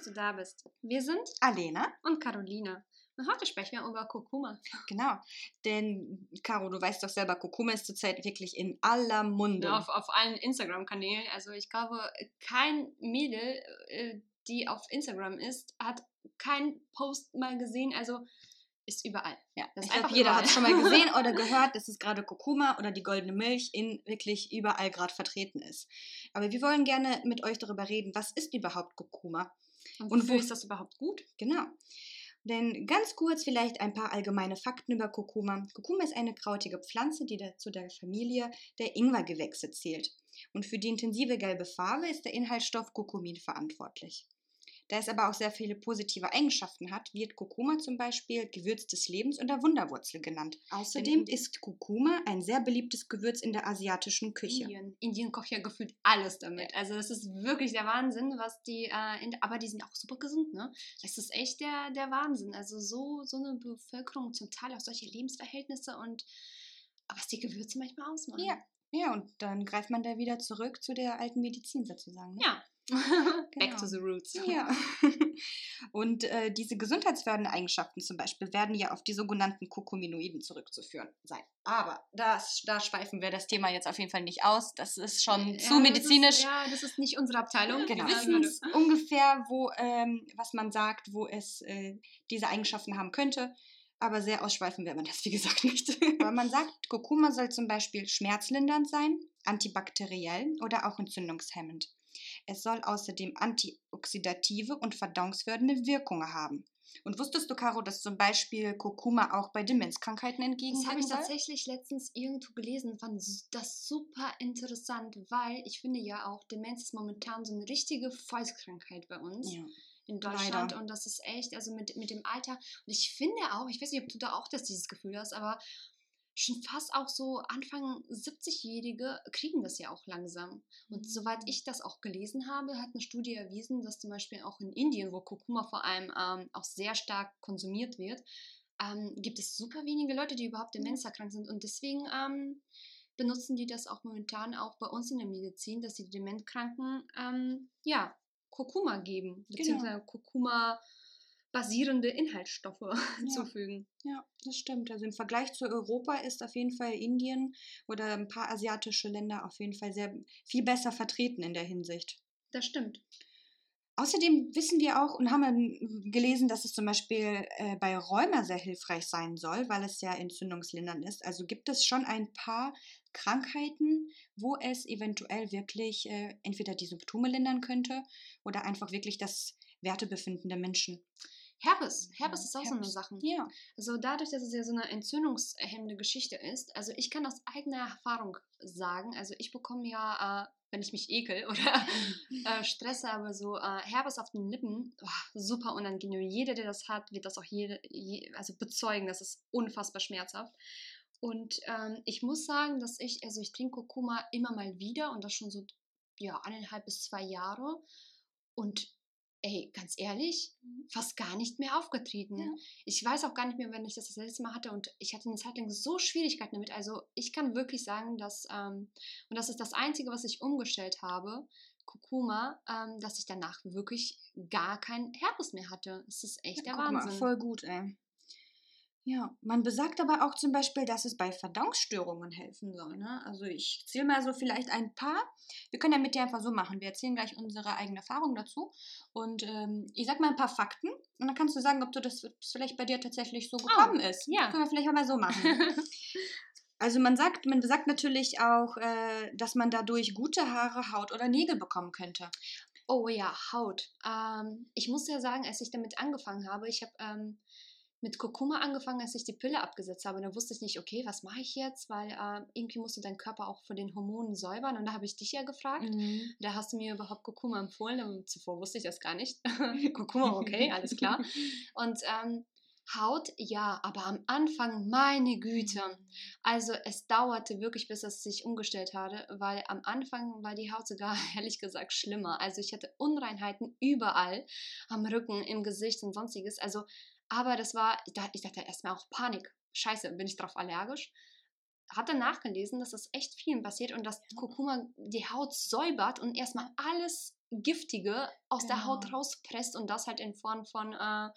dass du da bist. Wir sind Alena und Caroline. Und heute sprechen wir über Kurkuma. Genau, denn Caro, du weißt doch selber, Kurkuma ist zurzeit wirklich in aller Munde. Ja, auf, auf allen Instagram-Kanälen. Also ich glaube, kein Mädel, äh, die auf Instagram ist, hat keinen Post mal gesehen. Also ist überall. Ja, Das ich glaube, jeder hat es schon mal gesehen oder gehört, dass es gerade Kurkuma oder die goldene Milch in wirklich überall gerade vertreten ist. Aber wir wollen gerne mit euch darüber reden, was ist überhaupt Kurkuma? Und, Und wo- ist das überhaupt gut? Genau. Denn ganz kurz vielleicht ein paar allgemeine Fakten über Kurkuma. Kurkuma ist eine krautige Pflanze, die zu der Familie der Ingwergewächse zählt. Und für die intensive gelbe Farbe ist der Inhaltsstoff Kurkumin verantwortlich. Da es aber auch sehr viele positive Eigenschaften hat, wird Kurkuma zum Beispiel Gewürz des Lebens oder Wunderwurzel genannt. Außerdem ist Kurkuma ein sehr beliebtes Gewürz in der asiatischen Küche. Indien. Indien kocht ja gefühlt alles damit. Also das ist wirklich der Wahnsinn, was die, äh, in, aber die sind auch super gesund, ne? Das ist echt der, der Wahnsinn. Also so, so eine Bevölkerung, zum Teil auch solche Lebensverhältnisse und was die Gewürze manchmal ausmachen. Ja, ja, und dann greift man da wieder zurück zu der alten Medizin sozusagen. Ne? Ja. Back Genau. to the roots. Ja. Und äh, diese gesundheitsfördernden Eigenschaften zum Beispiel werden ja auf die sogenannten Kurkuminoiden zurückzuführen sein. Aber das, da schweifen wir das Thema jetzt auf jeden Fall nicht aus. Das ist schon zu Ja, medizinisch. Das ist, ja, das ist nicht unsere Abteilung. Genau. Wir wissen ungefähr, wo, ähm, was man sagt, wo es äh, diese Eigenschaften haben könnte. Aber sehr ausschweifen werden wir das, wie gesagt, nicht. Aber man sagt, Kurkuma soll zum Beispiel schmerzlindernd sein, antibakteriell oder auch entzündungshemmend. Es soll außerdem antioxidative und verdauungsfördernde Wirkungen haben. Und wusstest du, Caro, dass zum Beispiel Kurkuma auch bei Demenzkrankheiten Das entgegenwirken habe ich tatsächlich letztens irgendwo gelesen, fand das super interessant, weil ich finde ja auch, Demenz ist momentan so eine richtige Volkskrankheit bei uns Ja. in Deutschland Leider. und das ist echt, also mit, mit dem Alter und ich finde auch, ich weiß nicht, ob du da auch das, dieses Gefühl hast, aber schon fast auch so Anfang 70-Jährige kriegen das ja auch langsam. Und soweit ich das auch gelesen habe, hat eine Studie erwiesen, dass zum Beispiel auch in Indien, wo Kurkuma vor allem ähm, auch sehr stark konsumiert wird, ähm, gibt es super wenige Leute, die überhaupt demenzerkrankt sind. Und deswegen ähm, benutzen die das auch momentan auch bei uns in der Medizin, dass die Dementkranken ähm, ja, Kurkuma geben, beziehungsweise Kurkuma basierende Inhaltsstoffe zufügen. Ja, das stimmt. Also im Vergleich zu Europa ist auf jeden Fall Indien oder ein paar asiatische Länder auf jeden Fall sehr viel besser vertreten in der Hinsicht. Das stimmt. Außerdem wissen wir auch und haben gelesen, dass es zum Beispiel äh, bei Rheuma sehr hilfreich sein soll, weil es ja entzündungslindernd ist. Also gibt es schon ein paar Krankheiten, wo es eventuell wirklich äh, entweder die Symptome lindern könnte oder einfach wirklich das Wertebefinden der Menschen. Herpes. Herpes Ja, ist auch so eine Herpes. Sache. Ja. Also dadurch, dass es ja so eine entzündungshemmende Geschichte ist, also ich kann aus eigener Erfahrung sagen, also ich bekomme ja, äh, wenn ich mich ekel oder äh, Stress habe, so äh, Herpes auf den Lippen, oh, super unangenehm. Jeder, der das hat, wird das auch jede, je, also bezeugen, das ist unfassbar schmerzhaft. Und ähm, ich muss sagen, dass ich, also ich trinke Kurkuma immer mal wieder und das schon so, ja, eineinhalb bis zwei Jahre. Und ey, ganz ehrlich, fast gar nicht mehr aufgetreten. Ja. Ich weiß auch gar nicht mehr, wenn ich das das letzte Mal hatte und ich hatte eine Zeit lang so Schwierigkeiten damit. Also ich kann wirklich sagen, dass, ähm, und das ist das Einzige, was ich umgestellt habe, Kurkuma, ähm, dass ich danach wirklich gar keinen Herpes mehr hatte. Es ist echt der Guck mal, Wahnsinn. voll gut, ey. Ja, man besagt aber auch zum Beispiel, dass es bei Verdauungsstörungen helfen soll. Ne? Also ich zähle mal so vielleicht ein paar. Wir können ja mit dir einfach so machen. Wir erzählen gleich unsere eigene Erfahrung dazu. Und ähm, ich sag mal ein paar Fakten. Und dann kannst du sagen, ob du das vielleicht bei dir tatsächlich so gekommen ist. Oh, ja. Können wir vielleicht auch mal so machen. Also man sagt, man besagt natürlich auch, äh, dass man dadurch gute Haare, Haut oder Nägel bekommen könnte. Oh ja, Haut. Ähm, ich muss ja sagen, als ich damit angefangen habe, ich habe ähm, mit Kurkuma angefangen, als ich die Pille abgesetzt habe. Da wusste ich nicht, okay, was mache ich jetzt? Weil ähm, irgendwie musst du deinen Körper auch von den Hormonen säubern. Und da habe ich dich ja gefragt. Mhm. Da hast du mir überhaupt Kurkuma empfohlen. und Zuvor wusste ich das gar nicht. Kurkuma, okay, alles klar. Und ähm, Haut, ja, aber am Anfang, meine Güte. Also es dauerte wirklich, bis es sich umgestellt hatte, weil am Anfang war die Haut sogar, ehrlich gesagt, schlimmer. Also ich hatte Unreinheiten überall, am Rücken, im Gesicht und sonstiges. Also, aber das war, ich dachte, ich dachte erstmal auch Panik. Scheiße, bin ich drauf allergisch? Hat dann nachgelesen, dass das echt vielen passiert und dass Kurkuma die Haut säubert und erstmal alles Giftige aus der Haut Genau. rauspresst und das halt in Form von äh,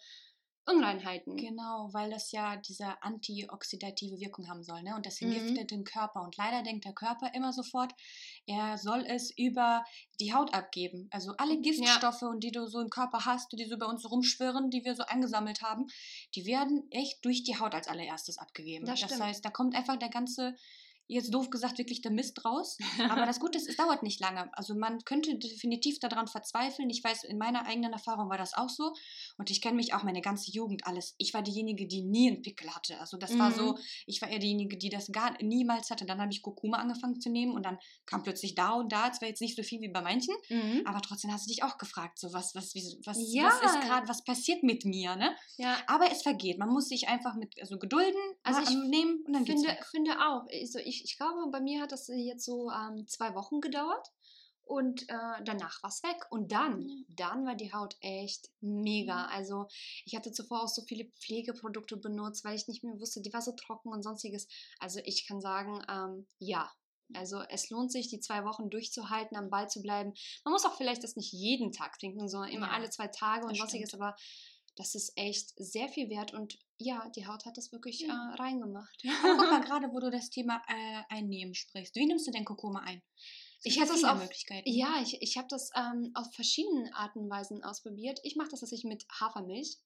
Unreinheiten. Genau, weil das ja diese antioxidative Wirkung haben soll, ne? Und das Mhm. entgiftet den Körper. Und leider denkt der Körper immer sofort, er soll es über die Haut abgeben. Also alle Giftstoffe, und die du so im Körper hast, die so bei uns rumschwirren, die wir so angesammelt haben, die werden echt durch die Haut als allererstes abgegeben. Das Das, heißt, da kommt einfach der ganze, jetzt doof gesagt, wirklich der Mist raus. Aber das Gute ist, es dauert nicht lange. Also man könnte definitiv daran verzweifeln. Ich weiß, in meiner eigenen Erfahrung war das auch so. Und ich kenne mich auch meine ganze Jugend alles. Ich war diejenige, die nie einen Pickel hatte. Also das war Mhm. so, ich war eher diejenige, die das gar niemals hatte. Dann habe ich Kurkuma angefangen zu nehmen und dann kam plötzlich da und da. Zwar jetzt nicht so viel wie bei manchen, Mhm. aber trotzdem hast du dich auch gefragt, so was, was, wie, was, Ja. was ist gerade, was passiert mit mir, ne? Ja, Aber es vergeht. Man muss sich einfach mit also gedulden, Also mal ich nehmen und dann geht's finde, weg. finde auch. Also ich, ich glaube, bei mir hat das jetzt so ähm, zwei Wochen gedauert und äh, danach war es weg. Und dann, Ja. dann war die Haut echt mega. Also ich hatte zuvor auch so viele Pflegeprodukte benutzt, weil ich nicht mehr wusste, die war so trocken und sonstiges. Also ich kann sagen, ähm, ja. Also es lohnt sich, die zwei Wochen durchzuhalten, am Ball zu bleiben. Man muss auch vielleicht das nicht jeden Tag trinken, sondern immer Ja, alle zwei Tage und das sonstiges, stimmt. aber das ist echt sehr viel wert und ja, die Haut hat das wirklich Ja. äh, reingemacht. Aber guck mal, gerade wo du das Thema äh, Einnehmen sprichst. Wie nimmst du denn Kurkuma ein? Ich habe das auf, Möglichkeiten. ja, ich, ich habe das ähm, auf verschiedenen Arten und Weisen ausprobiert. Ich mache das tatsächlich mit Hafermilch.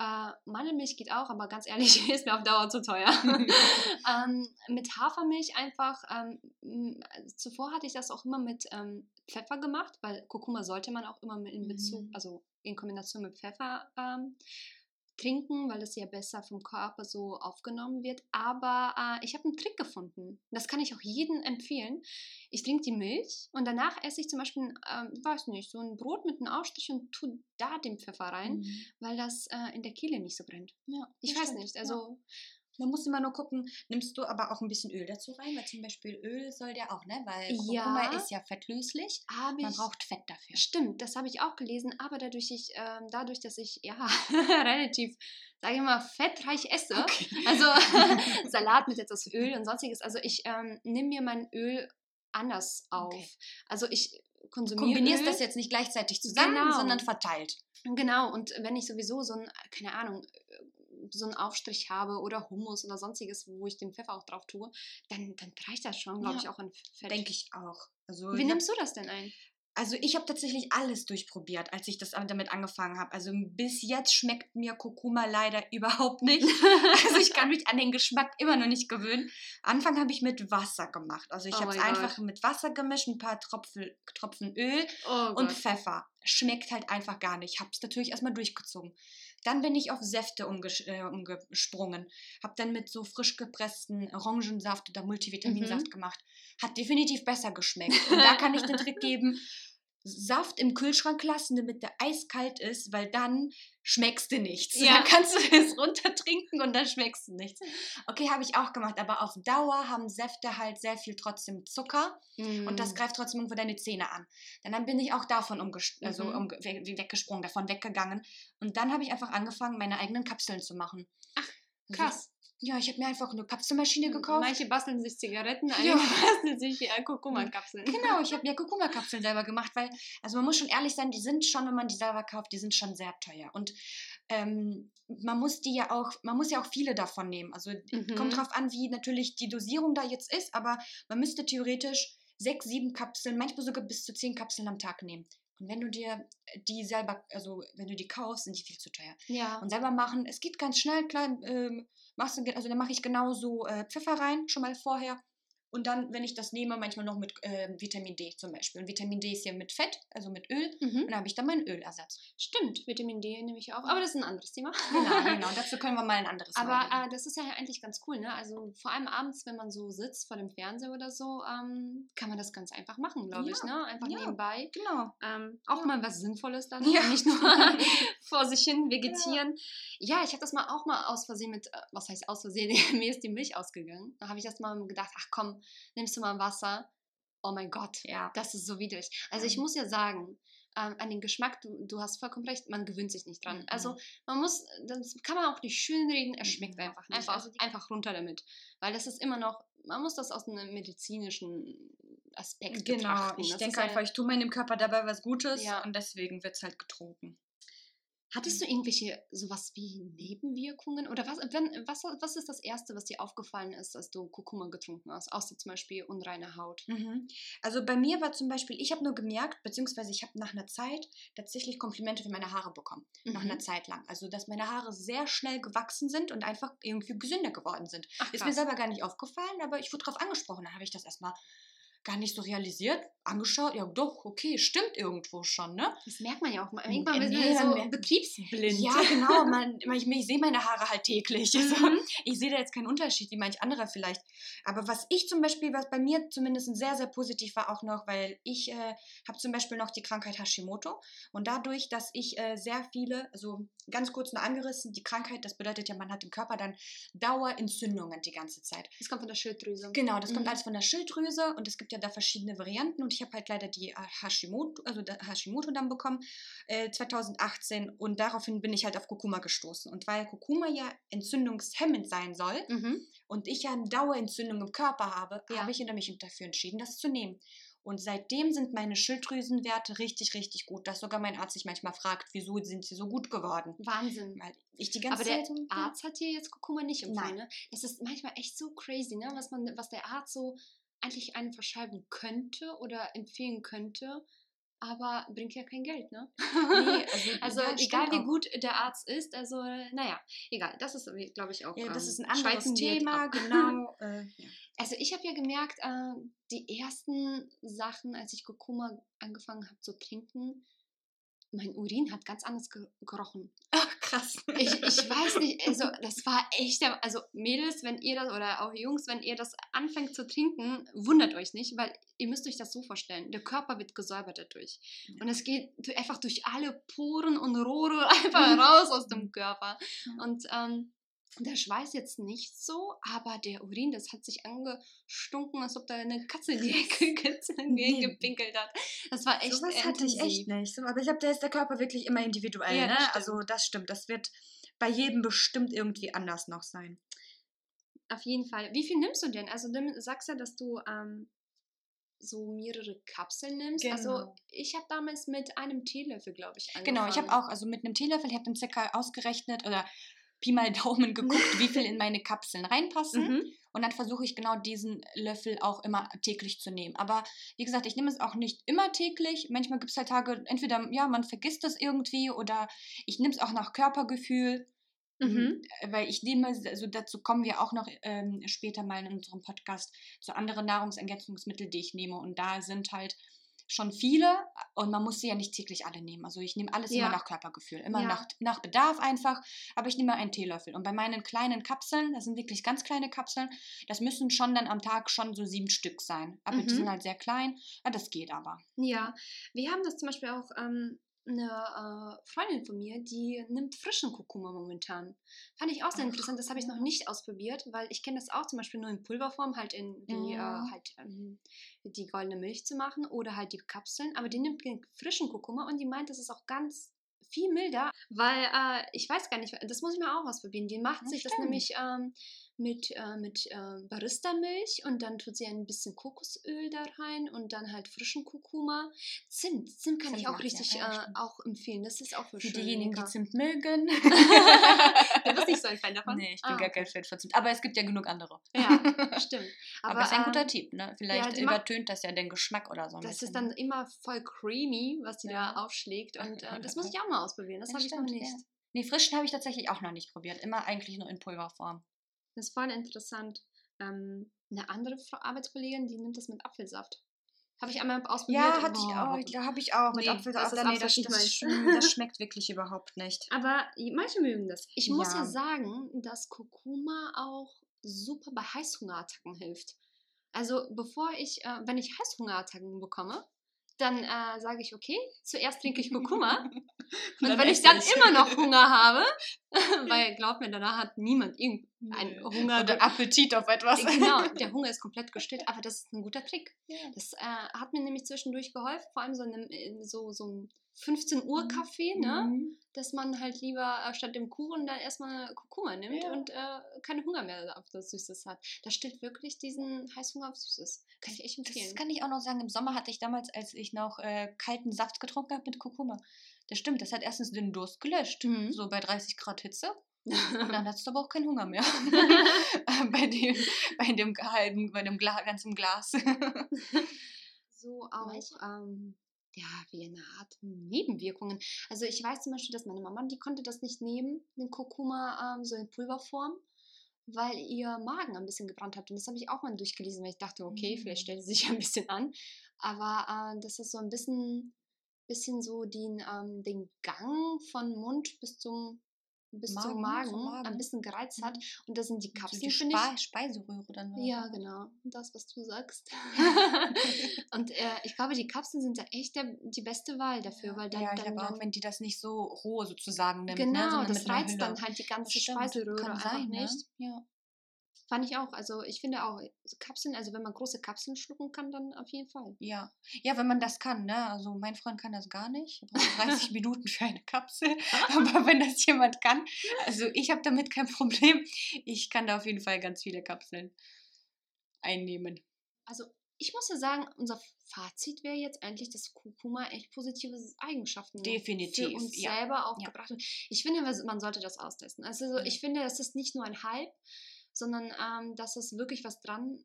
Äh, Mandelmilch geht auch, aber ganz ehrlich, ist mir auf Dauer zu teuer. ähm, mit Hafermilch einfach, ähm, zuvor hatte ich das auch immer mit ähm, Pfeffer gemacht, weil Kurkuma sollte man auch immer mit in Bezug, Mhm. also in Kombination mit Pfeffer ähm, trinken, weil es ja besser vom Körper so aufgenommen wird. Aber äh, ich habe einen Trick gefunden. Das kann ich auch jedem empfehlen. Ich trinke die Milch und danach esse ich zum Beispiel, ähm, weiß nicht, so ein Brot mit einem Aufstrich und tue da den Pfeffer rein, Mhm. weil das äh, in der Kehle nicht so brennt. Ja, Ich weiß stimmt, nicht, ja. Man muss immer nur gucken, nimmst du aber auch ein bisschen Öl dazu rein, weil zum Beispiel Öl soll der auch, ne? Weil Kurkuma Ja. ist ja fettlöslich. Man braucht Fett dafür. Stimmt, das habe ich auch gelesen, aber dadurch, ich, ähm, dadurch dass ich ja relativ, sage ich mal, fettreich esse, also Salat mit etwas Öl und sonstiges, also ich ähm, nehme mir mein Öl anders auf. Okay. Also ich konsumiere Kombinierst Öl, das jetzt nicht gleichzeitig zusammen, Genau. sondern verteilt. Genau, und wenn ich sowieso so ein, keine Ahnung, so einen Aufstrich habe oder Hummus oder sonstiges, wo ich den Pfeffer auch drauf tue, dann, dann reicht das schon, glaube Ja, ich, auch an Fett. Denke ich auch. Also, Wie ich hab- nimmst du das denn ein? also ich habe tatsächlich alles durchprobiert, als ich das damit angefangen habe. Also bis jetzt schmeckt mir Kurkuma leider überhaupt nicht. Also ich kann mich an den Geschmack immer noch nicht gewöhnen. Anfang habe ich mit Wasser gemacht. Also ich Oh habe es einfach mit Wasser gemischt, ein paar Tropfen, Tropfen Öl Oh und Pfeffer. Schmeckt halt einfach gar nicht. Habe es natürlich erstmal durchgezogen. Dann bin ich auf Säfte umgesch äh, umgesprungen. Habe dann mit so frisch gepressten Orangensaft oder Multivitaminsaft Mhm. gemacht. Hat definitiv besser geschmeckt. Und da kann ich den Trick geben. Saft im Kühlschrank lassen, damit der eiskalt ist, weil dann schmeckst du nichts. Ja. Dann kannst du es runtertrinken und dann schmeckst du nichts. Okay, habe ich auch gemacht, aber auf Dauer haben Säfte halt sehr viel trotzdem Zucker und das Mm. greift trotzdem irgendwo deine Zähne an. Dann, dann bin ich auch davon umges also Mhm. wie weggesprungen, davon weggegangen. Und dann habe ich einfach angefangen, meine eigenen Kapseln zu machen. Ach, Also Krass. Ja, ich habe mir einfach eine Kapselmaschine gekauft. Manche basteln sich Zigaretten, Ja. einige basteln sich äh, Kurkuma-Kapseln. Genau, ich habe mir Kurkuma-Kapseln selber gemacht, weil, also man muss schon ehrlich sein, die sind schon, wenn man die selber kauft, die sind schon sehr teuer. Und ähm, man muss die ja auch, man muss ja auch viele davon nehmen. Also Mhm. kommt drauf an, wie natürlich die Dosierung da jetzt ist, aber man müsste theoretisch sechs, sieben Kapseln, manchmal sogar bis zu zehn Kapseln am Tag nehmen. Und wenn du dir die selber, also wenn du die kaufst, sind die viel zu teuer. Ja. Und selber machen, es geht ganz schnell, klar, ähm, machst du, also dann mache ich genauso äh, Pfeffer rein, schon mal vorher. Und dann, wenn ich das nehme, manchmal noch mit ähm, Vitamin D zum Beispiel. Und Vitamin D ist ja mit Fett, also mit Öl. Mhm. Und dann habe ich dann meinen Ölersatz. Stimmt, Vitamin D nehme ich auch. Aber das ist ein anderes Thema. Genau, genau. Dazu können wir mal ein anderes Aber äh, das ist ja eigentlich ganz cool, ne? Also vor allem abends, wenn man so sitzt vor dem Fernseher oder so, ähm, kann man das ganz einfach machen, glaube ich, Ja, ne? Einfach ja. nebenbei. Genau. Ähm, auch Ja. mal was Sinnvolles dann, Ja. nicht nur vor sich hin vegetieren. Ja, ich habe das mal auch mal aus Versehen mit, äh, was heißt aus Versehen, mir ist die Milch ausgegangen. Da habe ich das mal gedacht, ach komm, nimmst du mal Wasser. Oh mein Gott, Ja. das ist so widrig. Also ich Mhm. muss ja sagen, ähm, an den Geschmack, du, du hast vollkommen recht, man gewöhnt sich nicht dran. Mhm. Also man muss, das kann man auch nicht schönreden, er schmeckt Mhm, einfach nicht. Einfach, Also einfach runter damit. Weil das ist immer noch, man muss das aus einem medizinischen Aspekt Genau, betrachten. ich Das denke einfach, ich tue meinem Körper dabei was Gutes Ja. und deswegen wird es halt getrunken. Hattest du irgendwelche sowas wie Nebenwirkungen? Oder was, wenn, was, was ist das Erste, was dir aufgefallen ist, als du Kurkuma getrunken hast? Außer zum Beispiel unreine Haut. Mhm. Also bei mir war zum Beispiel, ich habe nur gemerkt, beziehungsweise ich habe nach einer Zeit tatsächlich Komplimente für meine Haare bekommen. Nach einer Mhm. Zeit lang. Also dass meine Haare sehr schnell gewachsen sind und einfach irgendwie gesünder geworden sind. Ach, Ist mir selber gar nicht aufgefallen, aber ich wurde darauf angesprochen. Da habe ich das erstmal gar nicht so realisiert, angeschaut. Ja, doch, okay, stimmt irgendwo schon, ne? Das merkt man ja auch. Irgendwann wird man so betriebsblind. Ja, genau. Man, ich, ich sehe meine Haare halt täglich. Also, Mhm. ich sehe da jetzt keinen Unterschied, wie manch anderer vielleicht. Aber was ich zum Beispiel, was bei mir zumindest sehr, sehr positiv war auch noch, weil ich äh, habe zum Beispiel noch die Krankheit Hashimoto. Und dadurch, dass ich äh, sehr viele, also ganz kurz nur angerissen, die Krankheit, das bedeutet ja, man hat im Körper dann Dauerentzündungen die ganze Zeit. Das kommt von der Schilddrüse. Genau, das kommt Mhm. alles von der Schilddrüse und es gibt ja da verschiedene Varianten und ich habe halt leider die äh, Hashimoto, also der Hashimoto dann bekommen äh, 2018 und daraufhin bin ich halt auf Kurkuma gestoßen und weil Kurkuma ja entzündungshemmend sein soll Mhm. und ich ja eine Dauerentzündung im Körper habe, Ja. habe ich mich dafür entschieden, das zu nehmen. Und seitdem sind meine Schilddrüsenwerte richtig, richtig gut, dass sogar mein Arzt sich manchmal fragt, wieso sind sie so gut geworden. Wahnsinn. Weil ich die ganze Aber der Zeit so, Arzt hat dir jetzt Kurkuma nicht empfohlen, Nein. ne? Das ist manchmal echt so crazy, ne? Was, man, was der Arzt so eigentlich einem verschreiben könnte oder empfehlen könnte, aber bringt ja kein Geld, ne? Nee, also, Also ja, egal wie gut der Arzt ist, also naja, egal. Das ist, glaube ich, auch. Ja, das ähm, ist ein anderes Thema, genau. Äh, ja. Also ich habe ja gemerkt, äh, die ersten Sachen, als ich Kurkuma angefangen habe zu trinken, mein Urin hat ganz anders ge gerochen. Ach, krass. Ich, ich weiß nicht, also das war echt, der- also Mädels, wenn ihr das, oder auch Jungs, wenn ihr das anfängt zu trinken, wundert euch nicht, weil ihr müsst euch das so vorstellen, der Körper wird gesäubert dadurch. Und es geht einfach durch alle Poren und Rohre einfach raus aus dem Körper. Und ähm, der Schweiß jetzt nicht so, aber der Urin, das hat sich angestunken, als ob da eine Katze in die Ecke Nee. gepinkelt hat. Das war echt so was hatte ich echt nicht. So, aber ich glaube, da ist der Körper wirklich immer individuell. Ja, ne? das stimmt. Also das stimmt. Das wird bei jedem bestimmt irgendwie anders noch sein. Auf jeden Fall. Wie viel nimmst du denn? Also du sagst ja, dass du ähm, so mehrere Kapseln nimmst. Also Genau. ich habe damals mit einem Teelöffel, glaube ich, angefangen. Genau, ich habe auch, also mit einem Teelöffel, ich habe dann circa ausgerechnet oder Pi mal Daumen geguckt, wie viel in meine Kapseln reinpassen. Mhm. Und dann versuche ich genau diesen Löffel auch immer täglich zu nehmen. Aber wie gesagt, ich nehme es auch nicht immer täglich. Manchmal gibt es halt Tage, entweder, ja, man vergisst das irgendwie oder ich nehme es auch nach Körpergefühl. Mhm. Äh, Weil ich nehme, also dazu kommen wir auch noch ähm, später mal in unserem Podcast zu anderen Nahrungsergänzungsmitteln, die ich nehme. Und da sind halt schon viele und man muss sie ja nicht täglich alle nehmen. Also ich nehme alles Ja. immer nach Körpergefühl, immer Ja. nach, nach Bedarf einfach, aber ich nehme einen Teelöffel. Und bei meinen kleinen Kapseln, das sind wirklich ganz kleine Kapseln, das müssen schon dann am Tag schon so sieben Stück sein. Aber die Mhm. sind halt sehr klein, ja, das geht aber. Ja, wir haben das zum Beispiel auch ähm, eine äh, Freundin von mir, die nimmt frischen Kurkuma momentan. Fand ich auch sehr Ach, interessant. Das habe ich noch nicht ausprobiert, weil ich kenne das auch zum Beispiel nur in Pulverform, halt in die, äh, Mhm. halt, ähm, die goldene Milch zu machen oder halt die Kapseln. Aber die nimmt den frischen Kurkuma und die meint, das ist auch ganz viel milder, weil äh, ich weiß gar nicht, das muss ich mal auch ausprobieren. Die macht Ja, sich das stimmt. nämlich ähm, mit, äh, mit äh, Barista-Milch und dann tut sie ein bisschen Kokosöl da rein und dann halt frischen Kurkuma. Zimt, Zimt kann Zimt ich auch ja, richtig ja, äh, stimmt. auch empfehlen. Das ist auch für Für diejenigen, die. Zimt mögen. du bist nicht so ein Fan davon? nee, ich bin Ah, gar okay. kein Fan von Zimt. Aber es gibt ja genug andere. Ja, stimmt. Aber, Aber, es ist ein ähm, guter Tipp, ne? Vielleicht macht- übertönt das ja den Geschmack oder so. ein Das ist bisschen, dann ne? immer voll creamy, was die Ja. da aufschlägt. Und äh, das muss ich auch mal ausprobieren. Das Ja, habe ich noch nicht. ja. Nee, frischen habe ich tatsächlich auch noch nicht probiert. Immer eigentlich nur in Pulverform. Das ist voll interessant. Ähm, eine andere Frau, Arbeitskollegin, die nimmt das mit Apfelsaft. Habe ich einmal ausprobiert. Ja, hatte ich boah. auch. Ja, habe ich auch. Mit Nee, Apfelsaft. das Nee, das, das, das schmeckt wirklich überhaupt nicht. Aber manche mögen das. Ich muss ja Ja. sagen, dass Kurkuma auch super bei Heißhungerattacken hilft. Also bevor ich, äh, wenn ich Heißhungerattacken bekomme, dann äh, sage ich, okay, zuerst trinke ich Kurkuma. Und wenn ich dann ich. immer noch Hunger habe, weil glaub mir, danach hat niemand irgend ein Hunger. Oder Appetit auf etwas. genau, der Hunger ist komplett gestillt, aber das ist ein guter Trick. Ja. Das äh, hat mir nämlich zwischendurch geholfen, vor allem so in einem, in so, so einem 15 Uhr Kaffee, ne? Mhm. dass man halt lieber äh, statt dem Kuchen dann erstmal Kurkuma nimmt Ja. und äh, keinen Hunger mehr auf das Süßes hat. Das stillt wirklich diesen Heißhunger auf Süßes. Kann ich echt empfehlen. Das kann ich auch noch sagen. Im Sommer hatte ich damals, als ich noch äh, kalten Saft getrunken habe mit Kurkuma. Das stimmt, das hat erstens den Durst gelöscht. Mhm. So bei 30 Grad Hitze. Und dann hattest du aber auch keinen Hunger mehr. bei dem, bei dem halben, bei dem Gla ganzen Glas. so auch, ähm, ja, wie eine Art Nebenwirkungen. Also ich weiß zum Beispiel, dass meine Mama, die konnte das nicht nehmen, den Kurkuma ähm, so in Pulverform, weil ihr Magen ein bisschen gebrannt hat. Und das habe ich auch mal durchgelesen, weil ich dachte, okay, Mm. vielleicht stellt sie sich ein bisschen an. Aber äh, das so ein bisschen, bisschen so den, ähm, den Gang von Mund bis zum bis zum Magen, Magen, zum Magen. ein bisschen gereizt hat. Mhm. Und das sind die Kapseln, die finde ich. Spe Speiseröhre dann. oder Ja, genau. Das, was du sagst. und äh, ich glaube, die Kapseln sind da echt der, die beste Wahl dafür, weil dann, ja, ich dann, glaube auch, wenn die das nicht so roh sozusagen nimmt. genau, ne, das reizt dann halt die ganze stimmt, Speiseröhre einfach sein, ne? nicht. Ja. Fand ich auch. Also ich finde auch Kapseln, also wenn man große Kapseln schlucken kann, dann auf jeden Fall. Ja. ja, wenn man das kann, ne? Also mein Freund kann das gar nicht. Braucht 30 Minuten für eine Kapsel. Aber wenn das jemand kann, also ich habe damit kein Problem. Ich kann da auf jeden Fall ganz viele Kapseln einnehmen. Also ich muss ja sagen, unser Fazit wäre jetzt eigentlich, dass Kurkuma echt positive Eigenschaften Definitiv, für uns ja. selber auch gebracht hat. Ich finde, man sollte das austesten. Also ich finde, das ist nicht nur ein Hype, sondern ähm, dass es wirklich was dran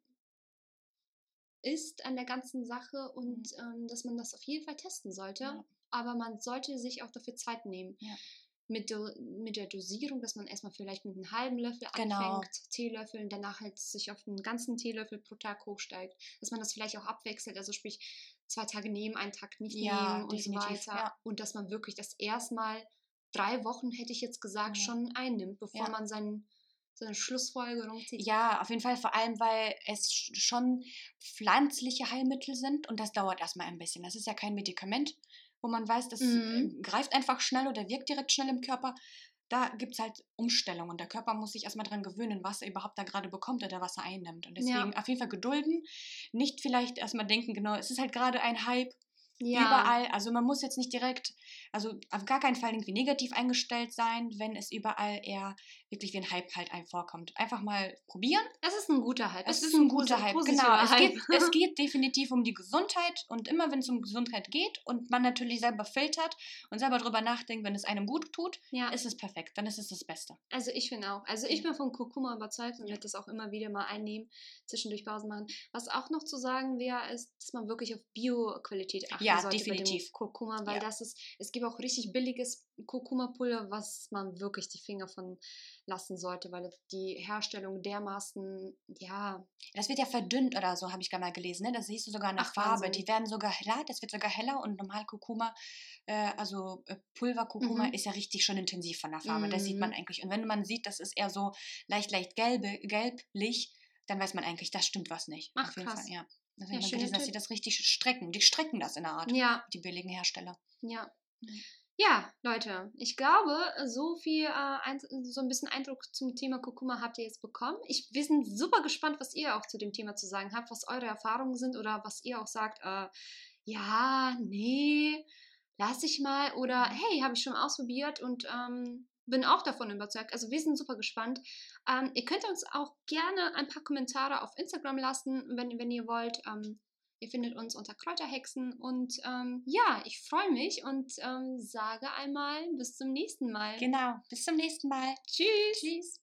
ist an der ganzen Sache und ähm, dass man das auf jeden Fall testen sollte. Ja. Aber man sollte sich auch dafür Zeit nehmen. Ja. Mit, Do mit der Dosierung, dass man erstmal vielleicht mit einem halben Löffel Genau. anfängt, Teelöffel, und danach halt sich auf einen ganzen Teelöffel pro Tag hochsteigt. Dass man das vielleicht auch abwechselt, also sprich zwei Tage nehmen, einen Tag nicht Ja, nehmen und so weiter. Und dass man wirklich das erstmal drei Wochen, hätte ich jetzt gesagt, schon einnimmt, bevor man seinen, seine Schlussfolgerung zieht. Ja, auf jeden Fall, vor allem, weil es sch- schon pflanzliche Heilmittel sind und das dauert erstmal ein bisschen. Das ist ja kein Medikament, wo man weiß, das Mhm. äh, greift einfach schnell oder wirkt direkt schnell im Körper. Da gibt es halt Umstellungen. Der Körper muss sich erstmal dran gewöhnen, was er überhaupt da gerade bekommt oder was er einnimmt. Und Ja. deswegen auf jeden Fall gedulden. Nicht vielleicht erstmal denken, genau, es ist halt gerade ein Hype, Ja. überall. Also man muss jetzt nicht direkt, also auf gar keinen Fall irgendwie negativ eingestellt sein, wenn es überall eher wirklich wie ein Hype halt einem vorkommt. Einfach mal probieren. Es ist ein guter Hype. Es, ist ein guter posi- Hype, genau. Es geht, es geht definitiv um die Gesundheit und immer wenn es um Gesundheit geht und man natürlich selber filtert und selber drüber nachdenkt, wenn es einem gut tut, ja. ist es perfekt. Dann ist es das Beste. Also ich finde auch. Also ich bin von Kurkuma überzeugt und werde das auch immer wieder mal einnehmen, zwischendurch Pausen machen. Was auch noch zu sagen wäre, ist, dass man wirklich auf Bio-Qualität achten Ja, sollte definitiv. Kurkuma, weil Ja. das ist, es gibt auch richtig billiges Kurkuma-Pulver, was man wirklich die Finger von lassen sollte, weil die Herstellung dermaßen, ja, Das wird ja verdünnt oder so, habe ich gar mal gelesen. Ne? Das siehst du sogar der Ach, Farbe. Wahnsinn. Die werden sogar heller, das wird sogar heller und normal Kurkuma, äh, also äh, Pulver-Kurkuma Mhm. ist ja richtig schon intensiv von der Farbe. Das sieht man Mhm. eigentlich. Und wenn man sieht, das ist eher so leicht, leicht gelbe, gelblich, dann weiß man eigentlich, das stimmt was nicht. Ach, Auf jeden krass. Fall, ja. Das Ja, gelesen, dass sie das richtig strecken. Die strecken das in der Art, ja, die billigen Hersteller. ja. Mhm. Ja, Leute, ich glaube, so viel, äh, ein, so ein bisschen Eindruck zum Thema Kurkuma habt ihr jetzt bekommen. Ich, wir sind super gespannt, was ihr auch zu dem Thema zu sagen habt, was eure Erfahrungen sind oder was ihr auch sagt, äh, ja, nee, lass ich mal oder hey, habe ich schon ausprobiert und ähm, bin auch davon überzeugt. Also wir sind super gespannt. Ähm, ihr könnt uns auch gerne ein paar Kommentare auf Instagram lassen, wenn, wenn ihr wollt. Ähm, Ihr findet uns unter Kräuterhexen und ähm, ja, ich freue mich und ähm, sage einmal bis zum nächsten Mal. Genau. Bis zum nächsten Mal. Tschüss. Tschüss.